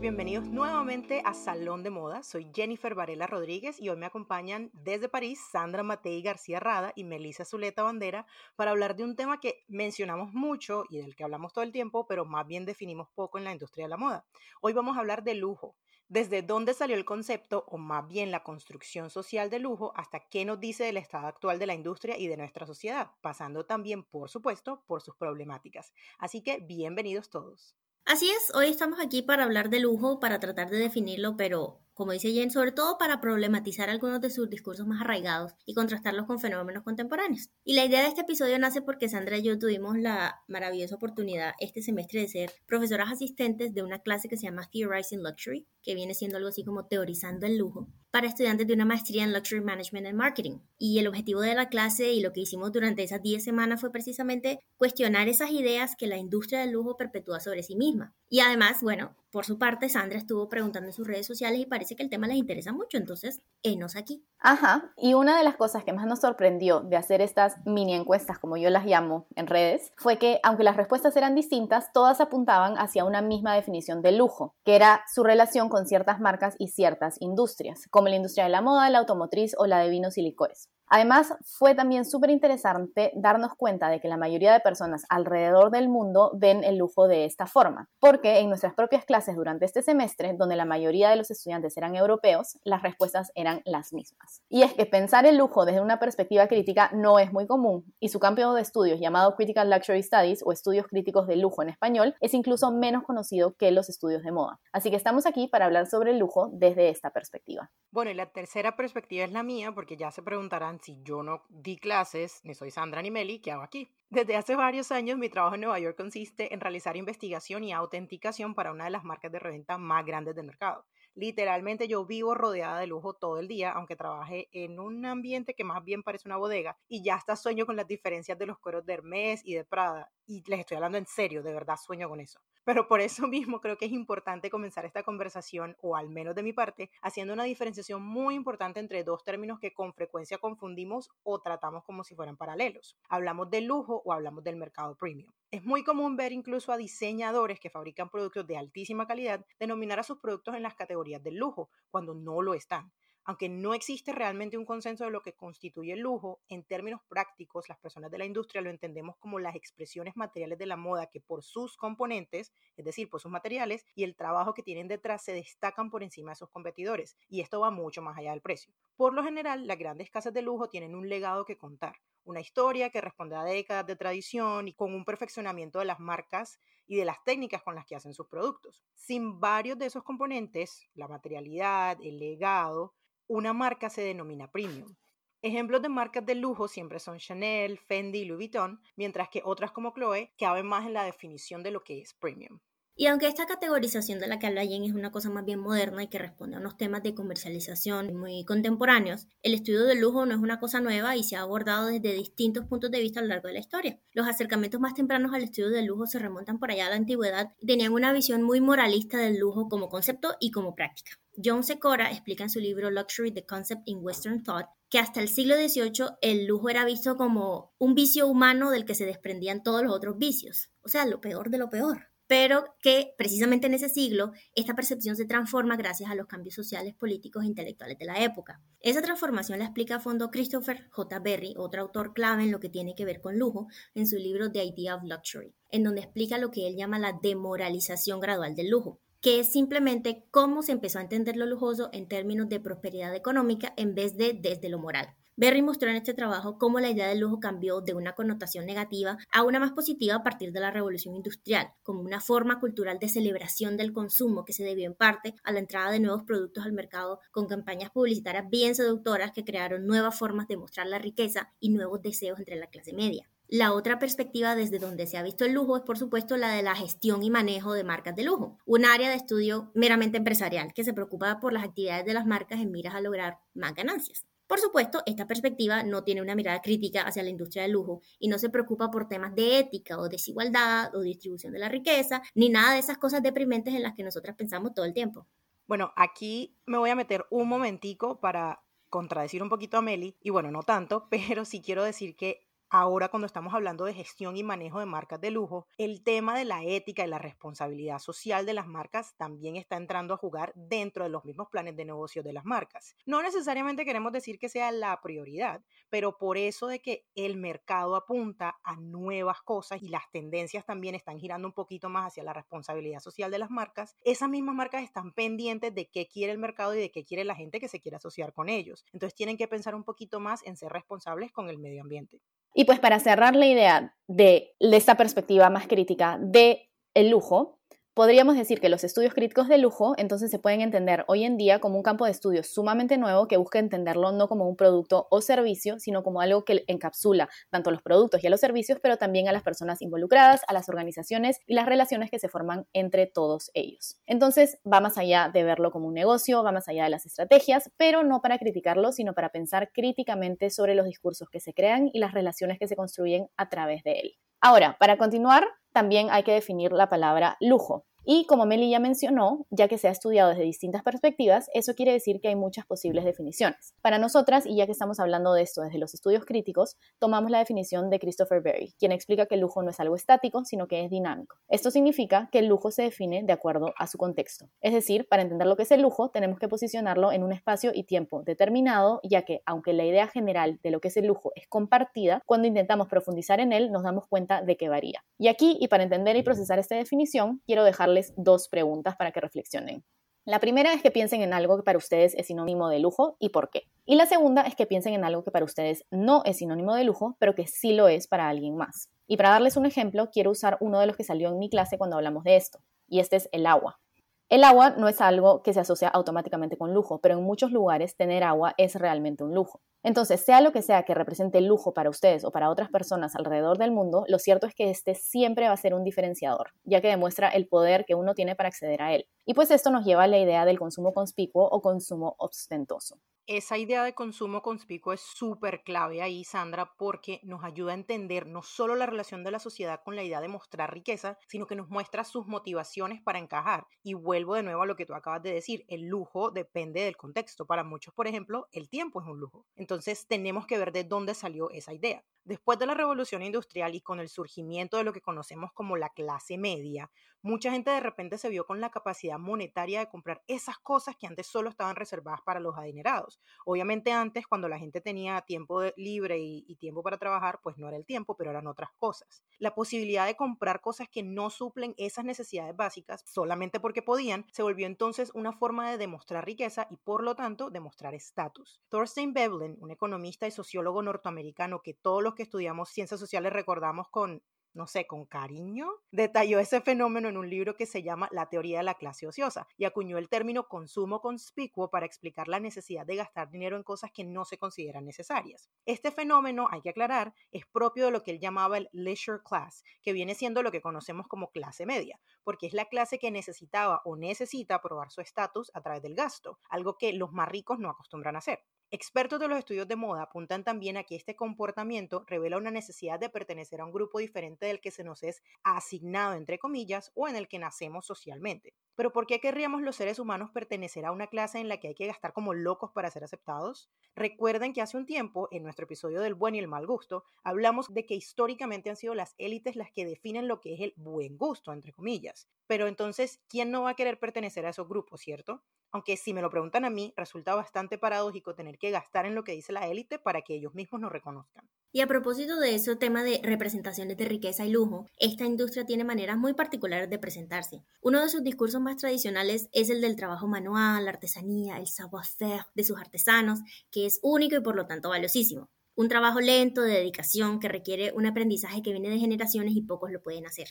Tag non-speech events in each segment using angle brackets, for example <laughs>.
Bienvenidos nuevamente a Salón de Moda. Soy Jennifer Varela Rodríguez y hoy me acompañan desde París Sandra Matei García Rada y Melissa Zuleta Bandera para hablar de un tema que mencionamos mucho y del que hablamos todo el tiempo, pero más bien definimos poco en la industria de la moda. Hoy vamos a hablar de lujo. Desde dónde salió el concepto, o más bien la construcción social de lujo, hasta qué nos dice del estado actual de la industria y de nuestra sociedad, pasando también, por supuesto, por sus problemáticas. Así que bienvenidos todos. Así es, hoy estamos aquí para hablar de lujo, para tratar de definirlo, pero como dice Jen, sobre todo para problematizar algunos de sus discursos más arraigados y contrastarlos con fenómenos contemporáneos. Y la idea de este episodio nace porque Sandra y yo tuvimos la maravillosa oportunidad este semestre de ser profesoras asistentes de una clase que se llama Theorizing Luxury, que viene siendo algo así como teorizando el lujo, para estudiantes de una maestría en Luxury Management and Marketing. Y el objetivo de la clase y lo que hicimos durante esas 10 semanas fue precisamente cuestionar esas ideas que la industria del lujo perpetúa sobre sí misma. Y además, bueno, por su parte, Sandra estuvo preguntando en sus redes sociales y parece que el tema les interesa mucho, entonces, enos aquí. Ajá, y una de las cosas que más nos sorprendió de hacer estas mini encuestas, como yo las llamo en redes, fue que aunque las respuestas eran distintas, todas apuntaban hacia una misma definición de lujo, que era su relación con ciertas marcas y ciertas industrias, como la industria de la moda, la automotriz o la de vinos y licores. Además, fue también súper interesante darnos cuenta de que la mayoría de personas alrededor del mundo ven el lujo de esta forma, porque en nuestras propias clases durante este semestre, donde la mayoría de los estudiantes eran europeos, las respuestas eran las mismas. Y es que pensar el lujo desde una perspectiva crítica no es muy común, y su campo de estudios llamado Critical Luxury Studies o estudios críticos de lujo en español es incluso menos conocido que los estudios de moda. Así que estamos aquí para hablar sobre el lujo desde esta perspectiva. Bueno, y la tercera perspectiva es la mía, porque ya se preguntarán si yo no di clases, ni soy Sandra ni Meli, ¿qué hago aquí? <laughs> Desde hace varios años mi trabajo en Nueva York consiste en realizar investigación y autenticación para una de las marcas de reventa más grandes del mercado. Literalmente yo vivo rodeada de lujo todo el día, aunque trabaje en un ambiente que más bien parece una bodega y ya hasta sueño con las diferencias de los cueros de Hermes y de Prada. Y les estoy hablando en serio, de verdad sueño con eso. Pero por eso <laughs> mismo creo que es importante comenzar esta conversación, o al menos de mi parte, haciendo una diferenciación muy importante entre dos términos que con frecuencia confundimos o tratamos como si fueran paralelos. Hablamos de lujo o hablamos del mercado premium. Es muy común ver incluso a diseñadores que fabrican productos de altísima calidad denominar a sus productos en las categorías del lujo, cuando no lo están. Aunque no existe realmente un consenso de lo que constituye el lujo, en términos prácticos, las personas de la industria lo entendemos como las expresiones materiales de la moda que por sus componentes, es decir, por sus materiales y el trabajo que tienen detrás, se destacan por encima de sus competidores. Y esto va mucho más allá del precio. Por lo general, las grandes casas de lujo tienen un legado que contar una historia que responde a décadas de tradición y con un perfeccionamiento de las marcas y de las técnicas con las que hacen sus productos. Sin varios de esos componentes, la materialidad, el legado, una marca se denomina premium. Ejemplos de marcas de lujo siempre son Chanel, Fendi y Louis Vuitton, mientras que otras como Chloe caben más en la definición de lo que es premium. Y aunque esta categorización de la que habla Jen es una cosa más bien moderna y que responde a unos temas de comercialización muy contemporáneos, el estudio del lujo no es una cosa nueva y se ha abordado desde distintos puntos de vista a lo largo de la historia. Los acercamientos más tempranos al estudio del lujo se remontan por allá a la antigüedad y tenían una visión muy moralista del lujo como concepto y como práctica. John Secora explica en su libro Luxury, The Concept in Western Thought, que hasta el siglo XVIII el lujo era visto como un vicio humano del que se desprendían todos los otros vicios, o sea, lo peor de lo peor pero que precisamente en ese siglo esta percepción se transforma gracias a los cambios sociales, políticos e intelectuales de la época. Esa transformación la explica a fondo Christopher J. Berry, otro autor clave en lo que tiene que ver con lujo, en su libro The Idea of Luxury, en donde explica lo que él llama la demoralización gradual del lujo que es simplemente cómo se empezó a entender lo lujoso en términos de prosperidad económica en vez de desde lo moral. Berry mostró en este trabajo cómo la idea del lujo cambió de una connotación negativa a una más positiva a partir de la revolución industrial, como una forma cultural de celebración del consumo que se debió en parte a la entrada de nuevos productos al mercado con campañas publicitarias bien seductoras que crearon nuevas formas de mostrar la riqueza y nuevos deseos entre la clase media. La otra perspectiva desde donde se ha visto el lujo es, por supuesto, la de la gestión y manejo de marcas de lujo, un área de estudio meramente empresarial que se preocupa por las actividades de las marcas en miras a lograr más ganancias. Por supuesto, esta perspectiva no tiene una mirada crítica hacia la industria del lujo y no se preocupa por temas de ética o desigualdad o distribución de la riqueza, ni nada de esas cosas deprimentes en las que nosotras pensamos todo el tiempo. Bueno, aquí me voy a meter un momentico para contradecir un poquito a Meli, y bueno, no tanto, <laughs> pero sí quiero decir que Ahora cuando estamos hablando de gestión y manejo de marcas de lujo, el tema de la ética y la responsabilidad social de las marcas también está entrando a jugar dentro de los mismos planes de negocio de las marcas. No necesariamente queremos decir que sea la prioridad, pero por eso de que el mercado apunta a nuevas cosas y las tendencias también están girando un poquito más hacia la responsabilidad social de las marcas, esas mismas marcas están pendientes de qué quiere el mercado y de qué quiere la gente que se quiere asociar con ellos. Entonces tienen que pensar un poquito más en ser responsables con el medio ambiente. Y pues para cerrar la idea de, esta perspectiva más crítica de el lujo, Podríamos decir que los estudios críticos de lujo entonces se pueden entender hoy en día como un campo de estudio sumamente nuevo que busca entenderlo no como un producto o servicio, sino como algo que encapsula tanto los productos y a los servicios, pero también a las personas involucradas, a las organizaciones y las relaciones que se forman entre todos ellos. Entonces va más allá de verlo como un negocio, va más allá de las estrategias, pero no para criticarlo, sino para pensar críticamente sobre los discursos que se crean y las relaciones que se construyen a través de él. Ahora, para continuar, también hay que definir la palabra lujo. Y como Meli ya mencionó, ya que se ha estudiado desde distintas perspectivas, eso quiere decir que hay muchas posibles definiciones. Para nosotras, y ya que estamos hablando de esto desde los estudios críticos, tomamos la definición de Christopher Berry, quien explica que el lujo no es algo estático, sino que es dinámico. Esto significa que el lujo se define de acuerdo a su contexto. Es decir, para entender lo que es el lujo, tenemos que posicionarlo en un espacio y tiempo determinado, ya que aunque la idea general de lo que es el lujo es compartida, cuando intentamos profundizar en él nos damos cuenta de que varía. Y aquí, y para entender y procesar esta definición, quiero dejar dos preguntas para que reflexionen. La primera es que piensen en algo que para ustedes es sinónimo de lujo y por qué. Y la segunda es que piensen en algo que para ustedes no es sinónimo de lujo, pero que sí lo es para alguien más. Y para darles un ejemplo, quiero usar uno de los que salió en mi clase cuando hablamos de esto, y este es el agua. El agua no es algo que se asocia automáticamente con lujo, pero en muchos lugares tener agua es realmente un lujo. Entonces, sea lo que sea que represente lujo para ustedes o para otras personas alrededor del mundo, lo cierto es que este siempre va a ser un diferenciador, ya que demuestra el poder que uno tiene para acceder a él. Y pues esto nos lleva a la idea del consumo conspicuo o consumo ostentoso. Esa idea de consumo conspicuo es súper clave ahí, Sandra, porque nos ayuda a entender no solo la relación de la sociedad con la idea de mostrar riqueza, sino que nos muestra sus motivaciones para encajar. Y de nuevo a lo que tú acabas de decir, el lujo depende del contexto. Para muchos, por ejemplo, el tiempo es un lujo. Entonces tenemos que ver de dónde salió esa idea. Después de la revolución industrial y con el surgimiento de lo que conocemos como la clase media, mucha gente de repente se vio con la capacidad monetaria de comprar esas cosas que antes solo estaban reservadas para los adinerados. Obviamente antes, cuando la gente tenía tiempo libre y, y, tiempo para trabajar, pues no era el tiempo, pero eran otras cosas. La posibilidad de comprar cosas que no suplen esas necesidades básicas solamente porque podían, se volvió entonces una forma de demostrar riqueza y por lo tanto demostrar estatus. Thorstein Veblen, un economista y sociólogo norteamericano que todos los que estudiamos ciencias sociales recordamos con no sé, con cariño, detalló ese fenómeno en un libro que se llama La teoría de la clase ociosa y acuñó el término consumo conspicuo para explicar la necesidad de gastar dinero en cosas que no se consideran necesarias. Este fenómeno, hay que aclarar, es propio de lo que él llamaba el leisure class, que viene siendo lo que conocemos como clase media, porque es la clase que necesitaba o necesita probar su estatus a través del gasto, algo que los más ricos no acostumbran a hacer. Expertos de los estudios de moda apuntan también a que este comportamiento revela una necesidad de pertenecer a un grupo diferente del que se nos es asignado, entre comillas, o en el que nacemos socialmente. Pero ¿por qué querríamos los seres humanos pertenecer a una clase en la que hay que gastar como locos para ser aceptados? Recuerden que hace un tiempo, en nuestro episodio del buen y el mal gusto, hablamos de que históricamente han sido las élites las que definen lo que es el buen gusto, entre comillas. Pero entonces, ¿quién no va a querer pertenecer a esos grupos, cierto? Aunque si me lo preguntan a mí, resulta bastante paradójico tener que gastar en lo que dice la élite para que ellos mismos nos reconozcan. Y a propósito de eso, tema de representaciones de riqueza y lujo, esta industria tiene maneras muy particulares de presentarse. Uno de sus discursos más tradicionales es el del trabajo manual, la artesanía, el savoir-faire de sus artesanos, que es único y por lo tanto valiosísimo. Un trabajo lento, de dedicación, que requiere un aprendizaje que viene de generaciones y pocos lo pueden hacer.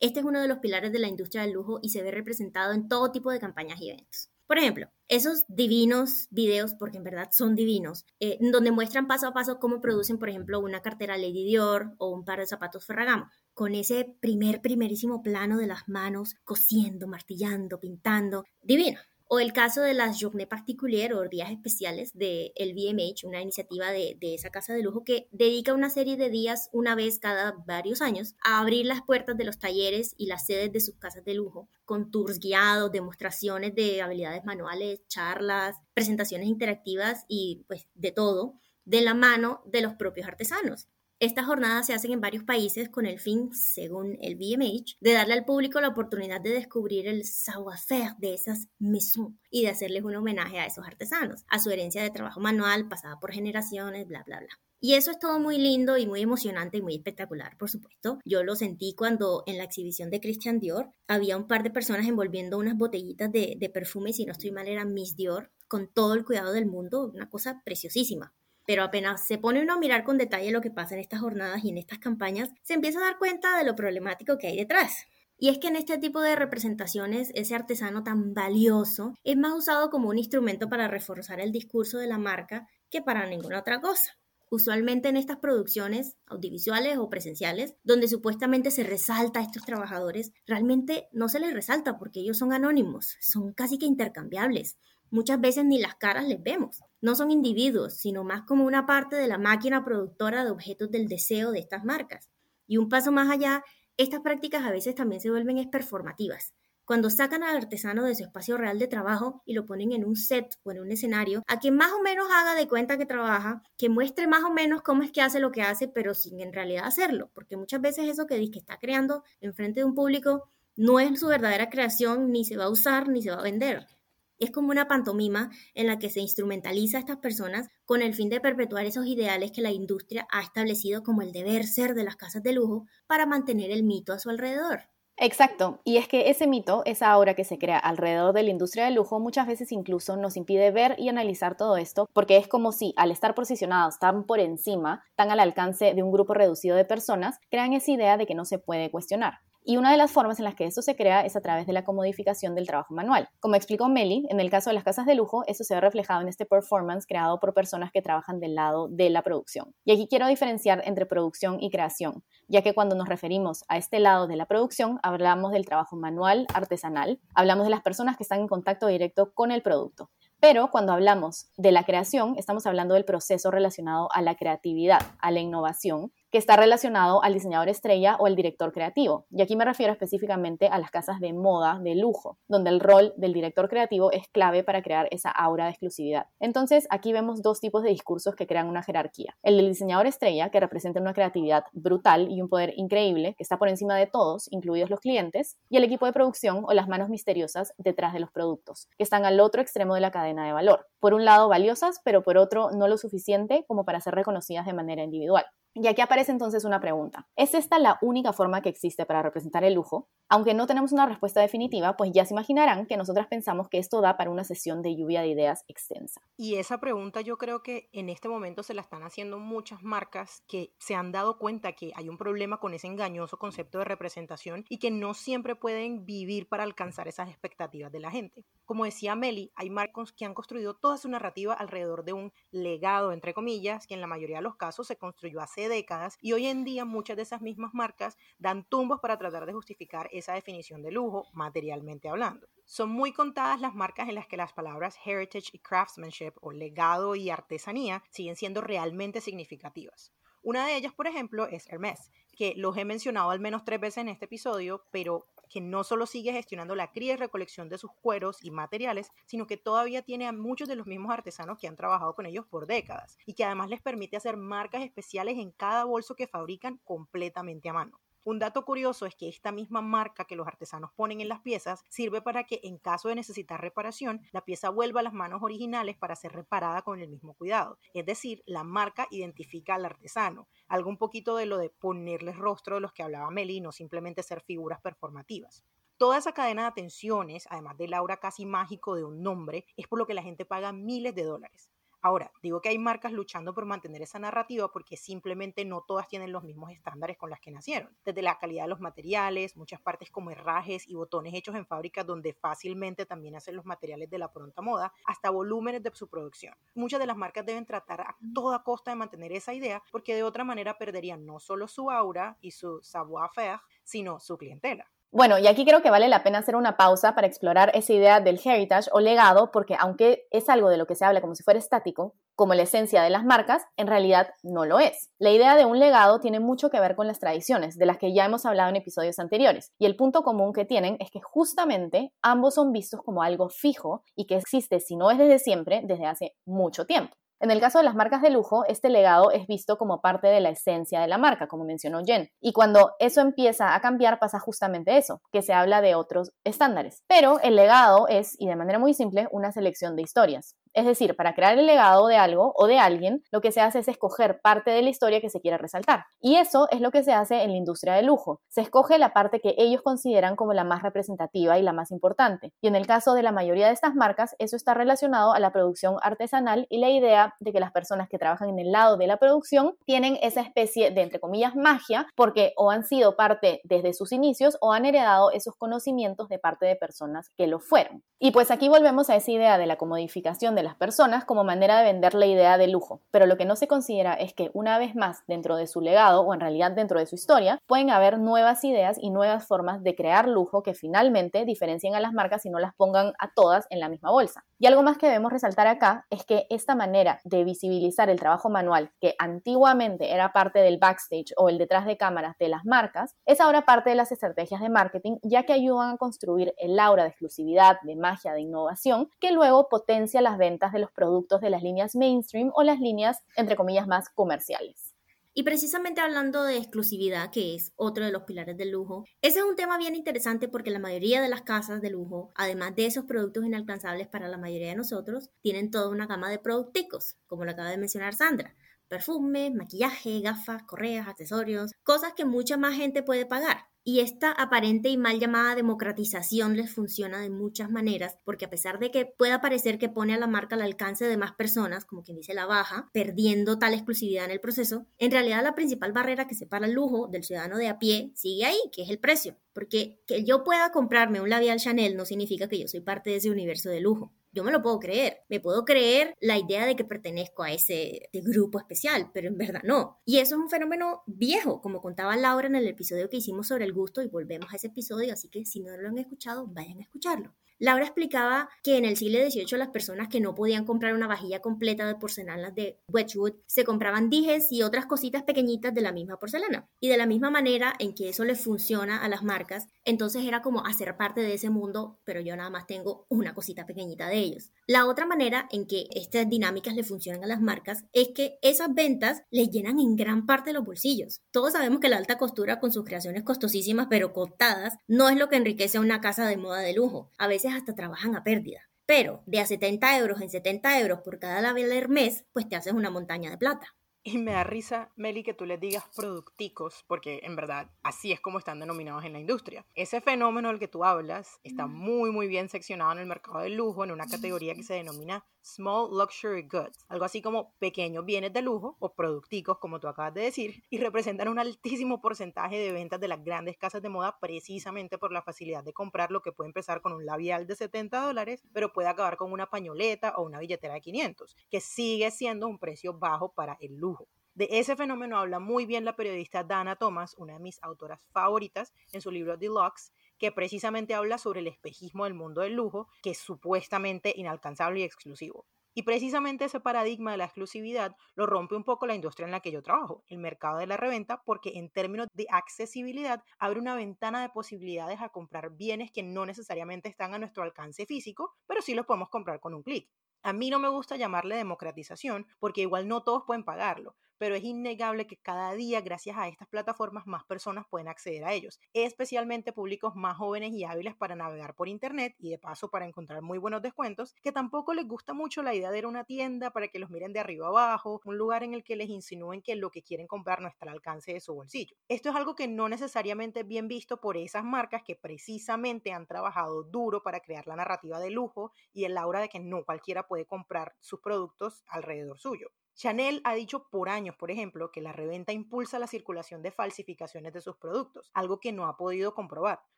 Este es uno de los pilares de la industria del lujo y se ve representado en todo tipo de campañas y eventos. Por ejemplo, esos divinos videos, porque en verdad son divinos, eh, donde muestran paso a paso cómo producen, por ejemplo, una cartera Lady Dior o un par de zapatos Ferragamo, con ese primer, primerísimo plano de las manos cosiendo, martillando, pintando, divino. O el caso de las Journées Particulières o días especiales de el VMH, una iniciativa de, de, esa casa de lujo que dedica una serie de días una vez cada varios años a abrir las puertas de los talleres y las sedes de sus casas de lujo, con tours guiados, demostraciones de habilidades manuales, charlas, presentaciones interactivas y pues de todo, de la mano de los propios artesanos. Estas jornadas se hacen en varios países con el fin, según el BMH, de darle al público la oportunidad de descubrir el savoir-faire de esas maisons y de hacerles un homenaje a esos artesanos, a su herencia de trabajo manual pasada por generaciones, bla, bla, bla. Y eso es todo muy lindo y muy emocionante y muy espectacular, por supuesto. Yo lo sentí cuando en la exhibición de Christian Dior había un par de personas envolviendo unas botellitas de, de perfume, si no estoy mal era Miss Dior, con todo el cuidado del mundo, una cosa preciosísima pero apenas se pone uno a mirar con detalle lo que pasa en estas jornadas y en estas campañas, se empieza a dar cuenta de lo problemático que hay detrás. Y es que en este tipo de representaciones ese artesano tan valioso es más usado como un instrumento para reforzar el discurso de la marca que para ninguna otra cosa. Usualmente en estas producciones audiovisuales o presenciales, donde supuestamente se resalta a estos trabajadores, realmente no se les resalta porque ellos son anónimos, son casi que intercambiables. Muchas veces ni las caras les vemos. No son individuos, sino más como una parte de la máquina productora de objetos del deseo de estas marcas. Y un paso más allá, estas prácticas a veces también se vuelven performativas. Cuando sacan al artesano de su espacio real de trabajo y lo ponen en un set o en un escenario, a quien más o menos haga de cuenta que trabaja, que muestre más o menos cómo es que hace lo que hace, pero sin en realidad hacerlo, porque muchas veces eso que dice que está creando enfrente de un público no es su verdadera creación, ni se va a usar, ni se va a vender. Es como una pantomima en la que se instrumentaliza a estas personas con el fin de perpetuar esos ideales que la industria ha establecido como el deber ser de las casas de lujo para mantener el mito a su alrededor. Exacto, y es que ese mito, esa aura que se crea alrededor de la industria del lujo, muchas veces incluso nos impide ver y analizar todo esto, porque es como si al estar posicionados tan por encima, tan al alcance de un grupo reducido de personas, crean esa idea de que no se puede cuestionar. Y una de las formas en las que esto se crea es a través de la comodificación del trabajo manual. Como explicó Meli, en el caso de las casas de lujo, eso se ve reflejado en este performance creado por personas que trabajan del lado de la producción. Y aquí quiero diferenciar entre producción y creación, ya que cuando nos referimos a este lado de la producción, hablamos del trabajo manual, artesanal, hablamos de las personas que están en contacto directo con el producto. Pero cuando hablamos de la creación, estamos hablando del proceso relacionado a la creatividad, a la innovación, que está relacionado al diseñador estrella o el director creativo. Y aquí me refiero específicamente a las casas de moda de lujo, donde el rol del director creativo es clave para crear esa aura de exclusividad. Entonces, aquí vemos dos tipos de discursos que crean una jerarquía. El del diseñador estrella, que representa una creatividad brutal y un poder increíble, que está por encima de todos, incluidos los clientes, y el equipo de producción o las manos misteriosas detrás de los productos, que están al otro extremo de la cadena de valor. Por un lado, valiosas, pero por otro, no lo suficiente como para ser reconocidas de manera individual. Y aquí aparece entonces una pregunta. ¿Es esta la única forma que existe para representar el lujo? Aunque no tenemos una respuesta definitiva, pues ya se imaginarán que nosotras pensamos que esto da para una sesión de lluvia de ideas extensa. Y esa pregunta yo creo que en este momento se la están haciendo muchas marcas que se han dado cuenta que hay un problema con ese engañoso concepto de representación y que no siempre pueden vivir para alcanzar esas expectativas de la gente. Como decía Meli, hay marcas que han construido toda su narrativa alrededor de un legado, entre comillas, que en la mayoría de los casos se construyó hace décadas y hoy en día muchas de esas mismas marcas dan tumbos para tratar de justificar esa definición de lujo materialmente hablando. Son muy contadas las marcas en las que las palabras heritage y craftsmanship o legado y artesanía siguen siendo realmente significativas. Una de ellas, por ejemplo, es Hermès, que los he mencionado al menos tres veces en este episodio, pero que no solo sigue gestionando la cría y recolección de sus cueros y materiales, sino que todavía tiene a muchos de los mismos artesanos que han trabajado con ellos por décadas y que además les permite hacer marcas especiales en cada bolso que fabrican completamente a mano. Un dato curioso es que esta misma marca que los artesanos ponen en las piezas sirve para que en caso de necesitar reparación, la pieza vuelva a las manos originales para ser reparada con el mismo cuidado. Es decir, la marca identifica al artesano, algo un poquito de lo de ponerles rostro de los que hablaba Meli, no simplemente ser figuras performativas. Toda esa cadena de atenciones, además del aura casi mágico de un nombre, es por lo que la gente paga miles de dólares. Ahora, digo que hay marcas luchando por mantener esa narrativa porque simplemente no todas tienen los mismos estándares con las que nacieron. Desde la calidad de los materiales, muchas partes como herrajes y botones hechos en fábricas donde fácilmente también hacen los materiales de la pronta moda, hasta volúmenes de su producción. Muchas de las marcas deben tratar a toda costa de mantener esa idea porque de otra manera perderían no solo su aura y su savoir-faire, sino su clientela. Bueno, y aquí creo que vale la pena hacer una pausa para explorar esa idea del heritage o legado, porque aunque es algo de lo que se habla como si fuera estático, como la esencia de las marcas, en realidad no lo es. La idea de un legado tiene mucho que ver con las tradiciones, de las que ya hemos hablado en episodios anteriores, y el punto común que tienen es que justamente ambos son vistos como algo fijo y que existe, si no es desde siempre, desde hace mucho tiempo. En el caso de las marcas de lujo, este legado es visto como parte de la esencia de la marca, como mencionó Jen. Y cuando eso empieza a cambiar, pasa justamente eso, que se habla de otros estándares. Pero el legado es, y de manera muy simple, una selección de historias. Es decir, para crear el legado de algo o de alguien, lo que se hace es escoger parte de la historia que se quiere resaltar. Y eso es lo que se hace en la industria del lujo. Se escoge la parte que ellos consideran como la más representativa y la más importante. Y en el caso de la mayoría de estas marcas, eso está relacionado a la producción artesanal y la idea de que las personas que trabajan en el lado de la producción tienen esa especie de, entre comillas, magia, porque o han sido parte desde sus inicios o han heredado esos conocimientos de parte de personas que lo fueron. Y pues aquí volvemos a esa idea de la comodificación de las personas como manera de vender la idea de lujo, pero lo que no se considera es que una vez más dentro de su legado o en realidad dentro de su historia pueden haber nuevas ideas y nuevas formas de crear lujo que finalmente diferencien a las marcas y no las pongan a todas en la misma bolsa. Y algo más que debemos resaltar acá es que esta manera de visibilizar el trabajo manual que antiguamente era parte del backstage o el detrás de cámaras de las marcas es ahora parte de las estrategias de marketing ya que ayudan a construir el aura de exclusividad, de magia, de innovación que luego potencia las ventas de los productos de las líneas mainstream o las líneas, entre comillas, más comerciales. Y precisamente hablando de exclusividad, que es otro de los pilares del lujo, ese es un tema bien interesante porque la mayoría de las casas de lujo, además de esos productos inalcanzables para la mayoría de nosotros, tienen toda una gama de producticos, como lo acaba de mencionar Sandra. Perfumes, maquillaje, gafas, correas, accesorios, cosas que mucha más gente puede pagar. Y esta aparente y mal llamada democratización les funciona de muchas maneras, porque a pesar de que pueda parecer que pone a la marca al alcance de más personas, como quien dice la baja, perdiendo tal exclusividad en el proceso, en realidad la principal barrera que separa el lujo del ciudadano de a pie sigue ahí, que es el precio. Porque que yo pueda comprarme un labial Chanel no significa que yo soy parte de ese universo de lujo yo me lo puedo creer. Me puedo creer la idea de que pertenezco a ese grupo especial, pero en verdad no. Y eso es un fenómeno viejo, como contaba Laura en el episodio que hicimos sobre el gusto y volvemos a ese episodio, así que si no lo han escuchado, vayan a escucharlo. Laura explicaba que en el siglo XVIII las personas que no podían comprar una vajilla completa de porcelana de Wedgwood se compraban dijes y otras cositas pequeñitas de la misma porcelana. Y de la misma manera en que eso les funciona a las marcas, entonces era como hacer parte de ese mundo, pero yo nada más tengo una cosita pequeñita de ellos. La otra manera en que estas dinámicas le funcionan a las marcas es que esas ventas les llenan en gran parte los bolsillos. Todos sabemos que la alta costura con sus creaciones costosísimas pero cotadas no es lo que enriquece a una casa de moda de lujo. A veces hasta trabajan a pérdida. Pero de a 70 euros en 70 euros por cada label Hermes, pues te haces una montaña de plata. Y me da risa, Meli, que tú les digas producticos, porque en verdad así es como están denominados en la industria. Ese fenómeno del que tú hablas está muy, muy bien seccionado en el mercado del lujo en una categoría que se denomina Small Luxury Goods, algo así como pequeños bienes de lujo o producticos, como tú acabas de decir, y representan un altísimo porcentaje de ventas de las grandes casas de moda precisamente por la facilidad de comprar lo que puede empezar con un labial de 70 dólares, pero puede acabar con una pañoleta o una billetera de 500, que sigue siendo un precio bajo para el lujo. De ese fenómeno habla muy bien la periodista Dana Thomas, una de mis autoras favoritas, en su libro Deluxe, que precisamente habla sobre el espejismo del mundo del lujo, que es supuestamente inalcanzable y exclusivo. Y precisamente ese paradigma de la exclusividad lo rompe un poco la industria en la que yo trabajo, el mercado de la reventa, porque en términos de accesibilidad abre una ventana de posibilidades a comprar bienes que no necesariamente están a nuestro alcance físico, pero sí los podemos comprar con un clic. A mí no me gusta llamarle democratización porque igual no todos pueden pagarlo, pero es innegable que cada día, gracias a estas plataformas, más personas pueden acceder a ellos, especialmente públicos más jóvenes y hábiles para navegar por Internet y de paso para encontrar muy buenos descuentos, que tampoco les gusta mucho la idea de ir a una tienda para que los miren de arriba abajo, un lugar en el que les insinúen que lo que quieren comprar no está al alcance de su bolsillo. Esto es algo que no necesariamente es bien visto por esas marcas que precisamente han trabajado duro para crear la narrativa de lujo y el aura de que no cualquiera puede comprar sus productos alrededor suyo. Chanel ha dicho por años, por ejemplo, que la reventa impulsa la circulación de falsificaciones de sus productos, algo que no ha podido comprobar.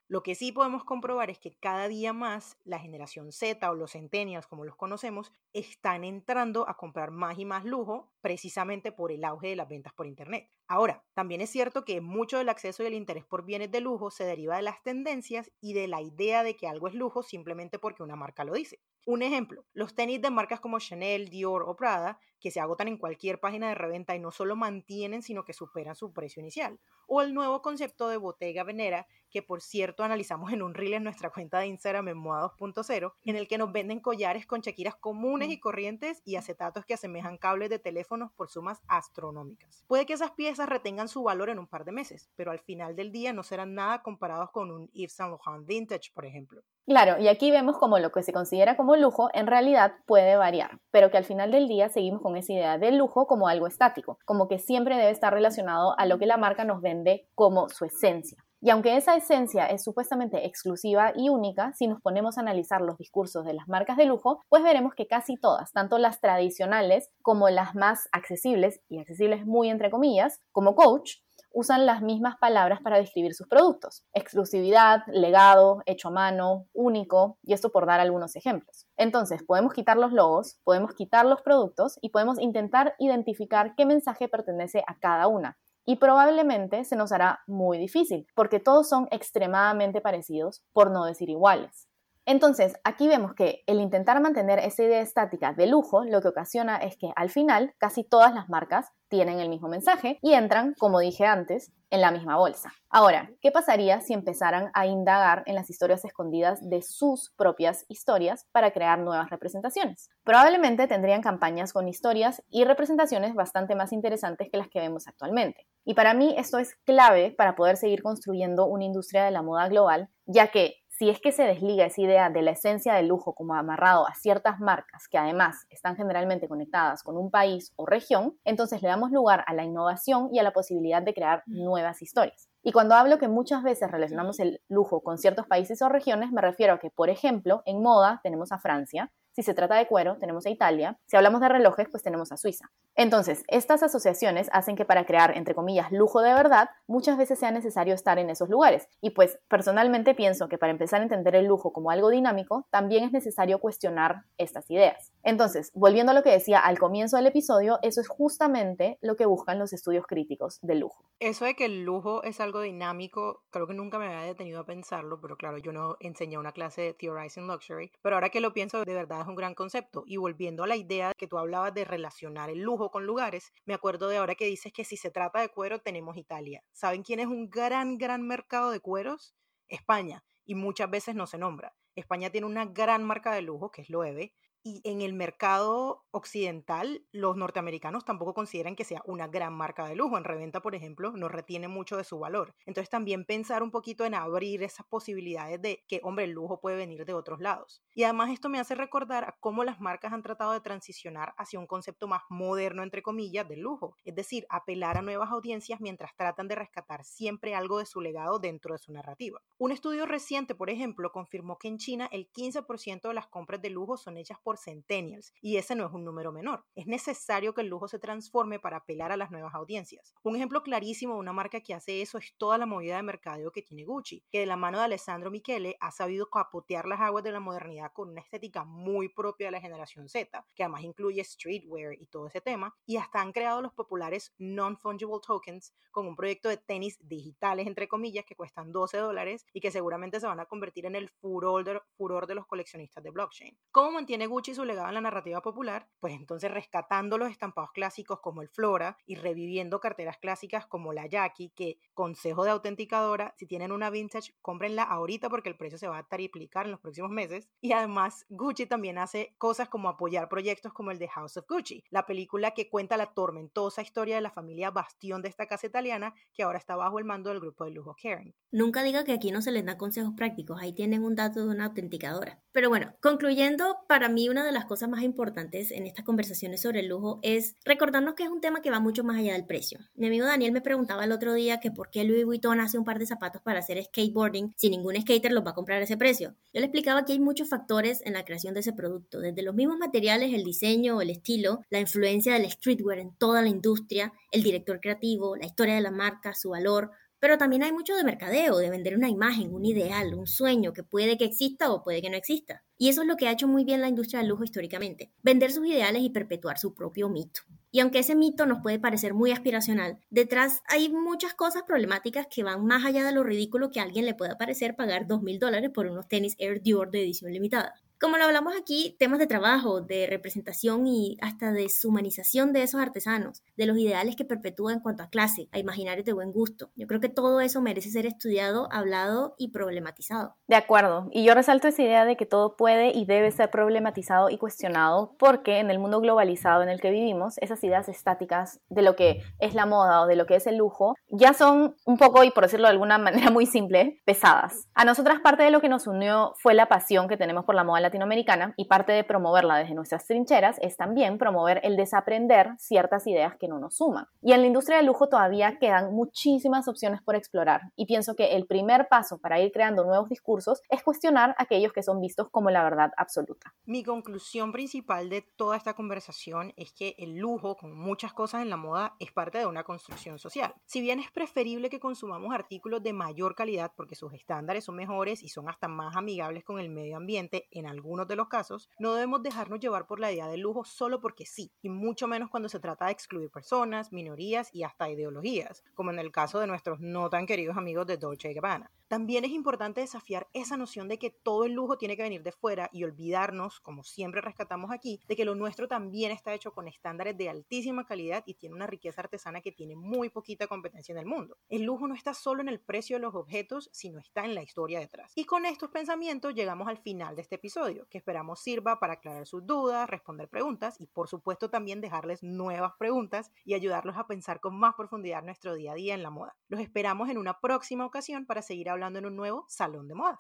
Lo que sí podemos comprobar es que cada día más la generación Z o los centennials, como los conocemos, están entrando a comprar más y más lujo precisamente por el auge de las ventas por Internet. Ahora, también es cierto que mucho del acceso y el interés por bienes de lujo se deriva de las tendencias y de la idea de que algo es lujo simplemente porque una marca lo dice. Un ejemplo, los tenis de marcas como Chanel, Dior o Prada, que se agotan en cualquier página de reventa y no solo mantienen, sino que superan su precio inicial. O el nuevo concepto de Bottega Venera, que por cierto analizamos en un reel en nuestra cuenta de Instagram en Moda 2.0, en el que nos venden collares con chaquiras comunes y corrientes y acetatos que asemejan cables de teléfonos por sumas astronómicas. Puede que esas piezas retengan su valor en un par de meses, pero al final del día no serán nada comparados con un Yves Saint Laurent Vintage, por ejemplo. Claro, y aquí vemos como lo que se considera como lujo en realidad puede variar, pero que al final del día seguimos con esa idea del lujo como algo estático, como que siempre debe estar relacionado a lo que la marca nos vende como su esencia. Y aunque esa esencia es supuestamente exclusiva y única, si nos ponemos a analizar los discursos de las marcas de lujo, pues veremos que casi todas, tanto las tradicionales como las más accesibles, y accesibles muy entre comillas, como Coach, usan las mismas palabras para describir sus productos. Exclusividad, legado, hecho a mano, único, y esto por dar algunos ejemplos. Entonces, podemos quitar los logos, podemos quitar los productos y podemos intentar identificar qué mensaje pertenece a cada una y probablemente se nos hará muy difícil, porque todos son extremadamente parecidos, por no decir iguales. Entonces, aquí vemos que el intentar mantener esa idea estática de lujo lo que ocasiona es que al final casi todas las marcas tienen el mismo mensaje y entran, como dije antes, en la misma bolsa. Ahora, ¿qué pasaría si empezaran a indagar en las historias escondidas de sus propias historias para crear nuevas representaciones? Probablemente tendrían campañas con historias y representaciones bastante más interesantes que las que vemos actualmente. Y para mí esto es clave para poder seguir construyendo una industria de la moda global, ya que si es que se desliga esa idea de la esencia del lujo como amarrado a ciertas marcas que además están generalmente conectadas con un país o región, entonces le damos lugar a la innovación y a la posibilidad de crear nuevas historias. Y cuando hablo que muchas veces relacionamos el lujo con ciertos países o regiones, me refiero a que, por ejemplo, en moda tenemos a Francia, si se trata de cuero, tenemos a Italia. Si hablamos de relojes, pues tenemos a Suiza. Entonces, estas asociaciones hacen que para crear, entre comillas, lujo de verdad, muchas veces sea necesario estar en esos lugares. Y pues personalmente pienso que para empezar a entender el lujo como algo dinámico, también es necesario cuestionar estas ideas. Entonces, volviendo a lo que decía al comienzo del episodio, eso es justamente lo que buscan los estudios críticos del lujo. Eso de que el lujo es algo dinámico, creo que nunca me había detenido a pensarlo, pero claro, yo no enseñé una clase de Theorizing Luxury, pero ahora que lo pienso, de verdad un gran concepto. Y volviendo a la idea que tú hablabas de relacionar el lujo con lugares, me acuerdo de ahora que dices que si se trata de cuero tenemos Italia. ¿Saben quién es un gran, gran mercado de cueros? España. Y muchas veces no se nombra. España tiene una gran marca de lujo, que es Loewe, y en el mercado occidental, los norteamericanos tampoco consideran que sea una gran marca de lujo. En reventa, por ejemplo, no retiene mucho de su valor. Entonces también pensar un poquito en abrir esas posibilidades de que, hombre, el lujo puede venir de otros lados. Y además esto me hace recordar a cómo las marcas han tratado de transicionar hacia un concepto más moderno, entre comillas, del lujo. Es decir, apelar a nuevas audiencias mientras tratan de rescatar siempre algo de su legado dentro de su narrativa. Un estudio reciente, por ejemplo, confirmó que en China el 15% de las compras de lujo son hechas por centennials, y ese no es un número menor. Es necesario que el lujo se transforme para apelar a las nuevas audiencias. Un ejemplo clarísimo de una marca que hace eso es toda la movida de mercadeo que tiene Gucci, que de la mano de Alessandro Michele ha sabido capotear las aguas de la modernidad con una estética muy propia de la generación Z, que además incluye streetwear y todo ese tema, y hasta han creado los populares non-fungible tokens con un proyecto de tenis digitales, entre comillas, que cuestan 12 dólares y que seguramente se van a convertir en el furor de, furor de los coleccionistas de blockchain. ¿Cómo mantiene Gucci Gucci y su legado en la narrativa popular, pues entonces rescatando los estampados clásicos como el Flora y reviviendo carteras clásicas como la Jackie, que consejo de autenticadora, si tienen una vintage, cómprenla ahorita porque el precio se va a triplicar en los próximos meses. Y además Gucci también hace cosas como apoyar proyectos como el de House of Gucci, la película que cuenta la tormentosa historia de la familia bastión de esta casa italiana que ahora está bajo el mando del grupo de lujo Karen. Nunca diga que aquí no se les da consejos prácticos, ahí tienen un dato de una autenticadora. Pero bueno, concluyendo, para mí una de las cosas más importantes en estas conversaciones sobre el lujo es recordarnos que es un tema que va mucho más allá del precio. Mi amigo Daniel me preguntaba el otro día que por qué Louis Vuitton hace un par de zapatos para hacer skateboarding si ningún skater los va a comprar a ese precio. Yo le explicaba que hay muchos factores en la creación de ese producto, desde los mismos materiales, el diseño, el estilo, la influencia del streetwear en toda la industria, el director creativo, la historia de la marca, su valor, pero también hay mucho de mercadeo, de vender una imagen, un ideal, un sueño que puede que exista o puede que no exista. Y eso es lo que ha hecho muy bien la industria del lujo históricamente, vender sus ideales y perpetuar su propio mito. Y aunque ese mito nos puede parecer muy aspiracional, detrás hay muchas cosas problemáticas que van más allá de lo ridículo que a alguien le pueda parecer pagar dos mil dólares por unos tenis Air Dior de edición limitada. Como lo hablamos aquí, temas de trabajo, de representación y hasta de deshumanización de esos artesanos, de los ideales que perpetúan en cuanto a clase, a imaginarios de buen gusto. Yo creo que todo eso merece ser estudiado, hablado y problematizado. De acuerdo, y yo resalto esa idea de que todo puede y debe ser problematizado y cuestionado porque en el mundo globalizado en el que vivimos, esas ideas estáticas de lo que es la moda o de lo que es el lujo ya son un poco, y por decirlo de alguna <laughs> manera muy simple, pesadas. A nosotras parte de lo que nos unió fue la pasión que tenemos por la moda latinoamericana y parte de promoverla desde nuestras trincheras es también promover el desaprender ciertas ideas que no nos suman. Y en la industria del lujo todavía quedan muchísimas opciones por explorar y pienso que el primer paso para ir creando nuevos discursos es cuestionar aquellos que son vistos como la verdad absoluta. Mi conclusión principal de toda esta conversación es que el lujo, como muchas cosas en la moda, es parte de una construcción social. Si bien es preferible que consumamos artículos de mayor calidad porque sus estándares son mejores y son hasta más amigables con el medio ambiente en algunos de los casos, no debemos dejarnos llevar por la idea del lujo solo porque sí, y mucho menos cuando se trata de excluir personas, minorías y hasta ideologías, como en el caso de nuestros no tan queridos amigos de Dolce Gabbana. También es importante desafiar esa noción de que todo el lujo tiene que venir de fuera y olvidarnos, como siempre rescatamos aquí, de que lo nuestro también está hecho con estándares de altísima calidad y tiene una riqueza artesana que tiene muy poquita competencia en el mundo. El lujo no está solo en el precio de los objetos, sino está en la historia detrás. Y con estos pensamientos llegamos al final de este episodio, que esperamos sirva para aclarar sus dudas, responder preguntas y por supuesto también dejarles nuevas preguntas y ayudarlos a pensar con más profundidad nuestro día a día en la moda. Los esperamos en una próxima ocasión para seguir hablando en un nuevo Salón de Moda.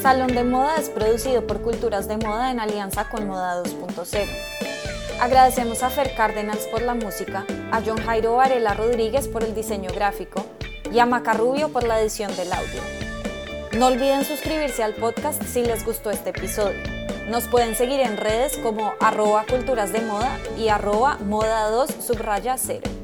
Salón de Moda es producido por Culturas de Moda en alianza con Moda 2.0. Agradecemos a Fer Cárdenas por la música, a John Jairo Varela Rodríguez por el diseño gráfico y a Maca Rubio por la edición del audio. No olviden suscribirse al podcast si les gustó este episodio. Nos pueden seguir en redes como arroba culturas de moda y arroba moda 2 subraya 0.